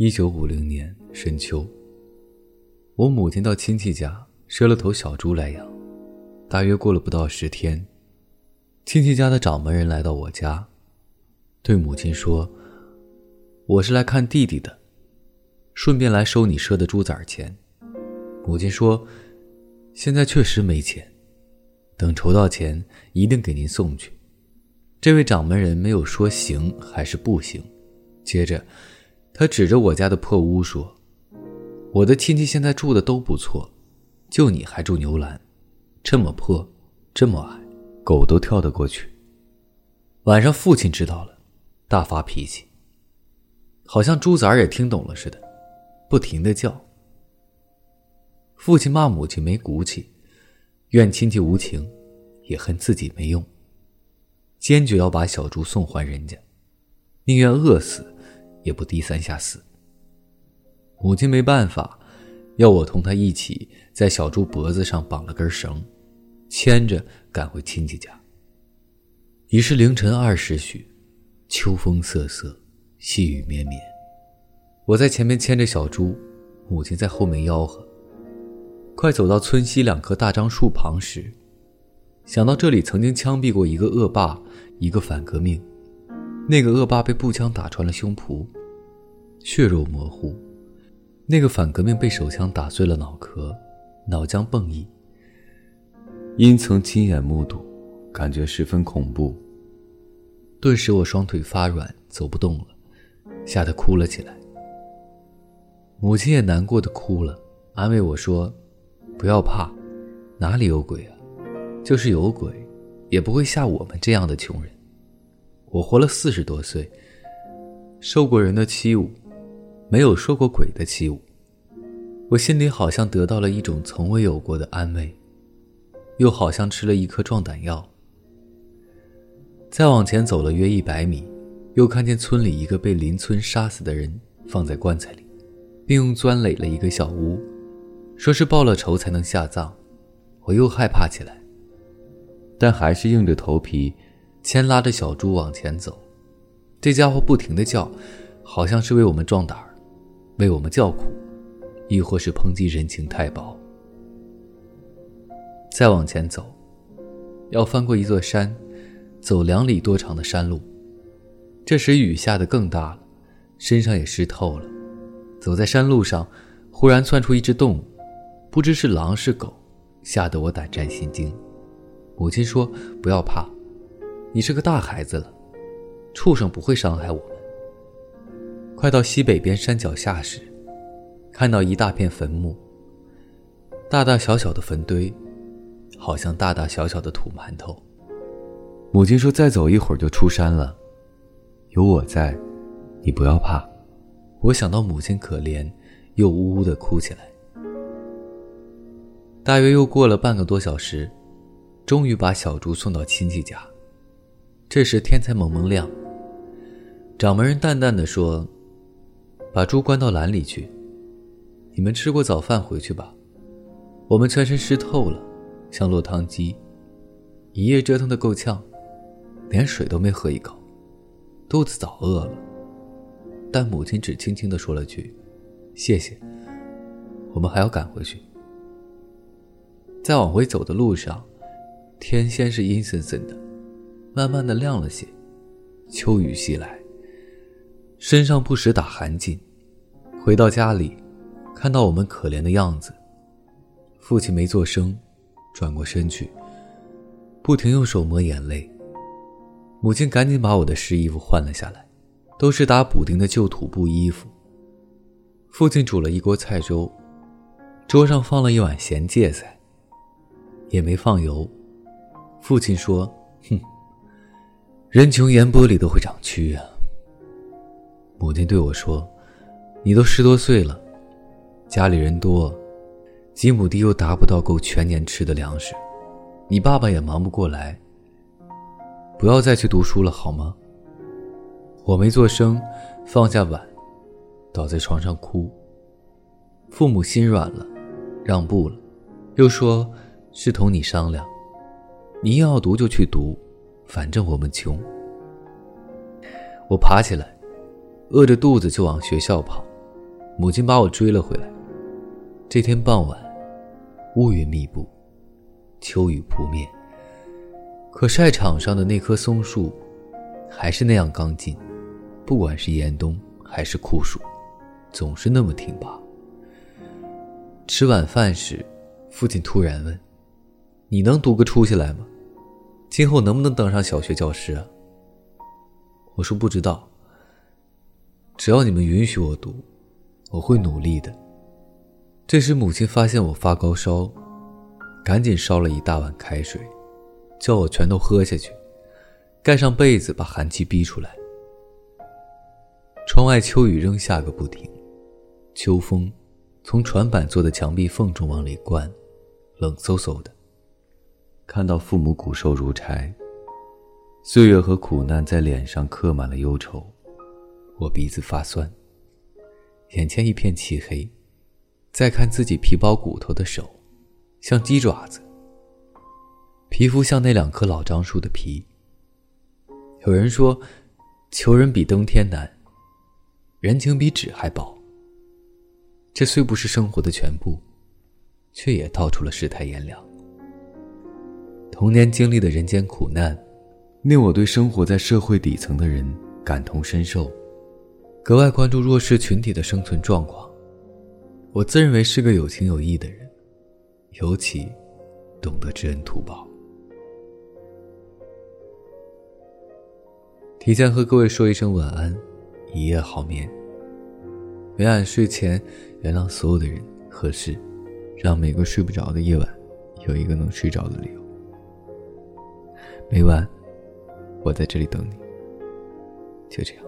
一九五零年深秋，我母亲到亲戚家赊了头小猪来养。大约过了不到十天，亲戚家的掌门人来到我家，对母亲说：“我是来看弟弟的，顺便来收你赊的猪崽钱。”母亲说：“现在确实没钱，等筹到钱一定给您送去。”这位掌门人没有说行还是不行，接着。他指着我家的破屋说：“我的亲戚现在住的都不错，就你还住牛栏，这么破，这么矮，狗都跳得过去。”晚上父亲知道了，大发脾气，好像猪崽儿也听懂了似的，不停的叫。父亲骂母亲没骨气，怨亲戚无情，也恨自己没用，坚决要把小猪送还人家，宁愿饿死。也不低三下四。母亲没办法，要我同她一起在小猪脖子上绑了根绳，牵着赶回亲戚家。已是凌晨二时许，秋风瑟瑟，细雨绵绵。我在前面牵着小猪，母亲在后面吆喝。快走到村西两棵大樟树旁时，想到这里曾经枪毙过一个恶霸，一个反革命。那个恶霸被步枪打穿了胸脯。血肉模糊，那个反革命被手枪打碎了脑壳，脑浆迸溢。因曾亲眼目睹，感觉十分恐怖。顿时我双腿发软，走不动了，吓得哭了起来。母亲也难过的哭了，安慰我说：“不要怕，哪里有鬼啊？就是有鬼，也不会吓我们这样的穷人。我活了四十多岁，受过人的欺侮。”没有受过鬼的欺侮，我心里好像得到了一种从未有过的安慰，又好像吃了一颗壮胆药。再往前走了约一百米，又看见村里一个被邻村杀死的人放在棺材里，并用砖垒了一个小屋，说是报了仇才能下葬。我又害怕起来，但还是硬着头皮牵拉着小猪往前走。这家伙不停的叫，好像是为我们壮胆儿。为我们叫苦，亦或是抨击人情太薄。再往前走，要翻过一座山，走两里多长的山路。这时雨下得更大了，身上也湿透了。走在山路上，忽然窜出一只动物，不知是狼是狗，吓得我胆战心惊。母亲说：“不要怕，你是个大孩子了，畜生不会伤害我们。”快到西北边山脚下时，看到一大片坟墓，大大小小的坟堆，好像大大小小的土馒头。母亲说：“再走一会儿就出山了，有我在，你不要怕。”我想到母亲可怜，又呜呜的哭起来。大约又过了半个多小时，终于把小猪送到亲戚家。这时天才蒙蒙亮，掌门人淡淡的说。把猪关到栏里去。你们吃过早饭回去吧。我们全身湿透了，像落汤鸡，一夜折腾的够呛，连水都没喝一口，肚子早饿了。但母亲只轻轻的说了句：“谢谢。”我们还要赶回去。在往回走的路上，天先是阴森森的，慢慢的亮了些，秋雨袭来，身上不时打寒噤。回到家里，看到我们可怜的样子，父亲没做声，转过身去，不停用手抹眼泪。母亲赶紧把我的湿衣服换了下来，都是打补丁的旧土布衣服。父亲煮了一锅菜粥，桌上放了一碗咸芥菜，也没放油。父亲说：“哼，人穷盐钵里都会长蛆啊。”母亲对我说。你都十多岁了，家里人多，几亩地又达不到够全年吃的粮食，你爸爸也忙不过来。不要再去读书了，好吗？我没做声，放下碗，倒在床上哭。父母心软了，让步了，又说是同你商量，你要读就去读，反正我们穷。我爬起来，饿着肚子就往学校跑。母亲把我追了回来。这天傍晚，乌云密布，秋雨扑面。可晒场上的那棵松树，还是那样刚劲，不管是严冬还是酷暑，总是那么挺拔。吃晚饭时，父亲突然问：“你能读个出息来吗？今后能不能当上小学教师啊？”我说：“不知道。只要你们允许我读，我会努力的。”这时，母亲发现我发高烧，赶紧烧了一大碗开水。叫我全都喝下去，盖上被子把寒气逼出来。窗外秋雨仍下个不停，秋风从船板做的墙壁缝中往里灌，冷飕飕的。看到父母骨瘦如柴，岁月和苦难在脸上刻满了忧愁，我鼻子发酸，眼前一片漆黑。再看自己皮包骨头的手，像鸡爪子。皮肤像那两棵老樟树的皮。有人说，求人比登天难，人情比纸还薄。这虽不是生活的全部，却也道出了世态炎凉。童年经历的人间苦难，令我对生活在社会底层的人感同身受，格外关注弱势群体的生存状况。我自认为是个有情有义的人，尤其懂得知恩图报。提前和各位说一声晚安，一夜好眠。每晚睡前原谅所有的人和事，让每个睡不着的夜晚有一个能睡着的理由。每晚，我在这里等你。就这样。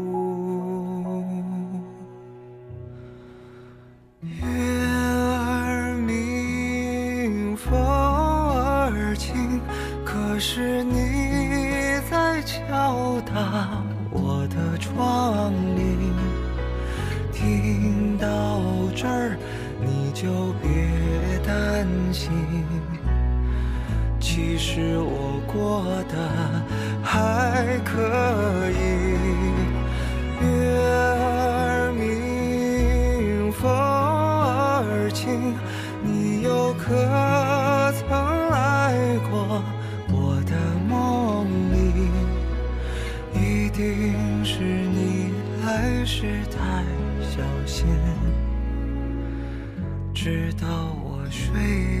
到这儿你就别担心，其实我过得还可以。间，直到我睡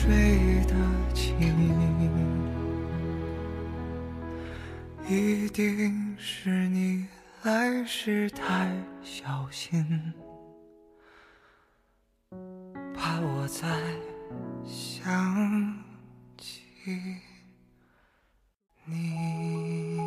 睡得轻。一定是你来时太小心，怕我再想起你。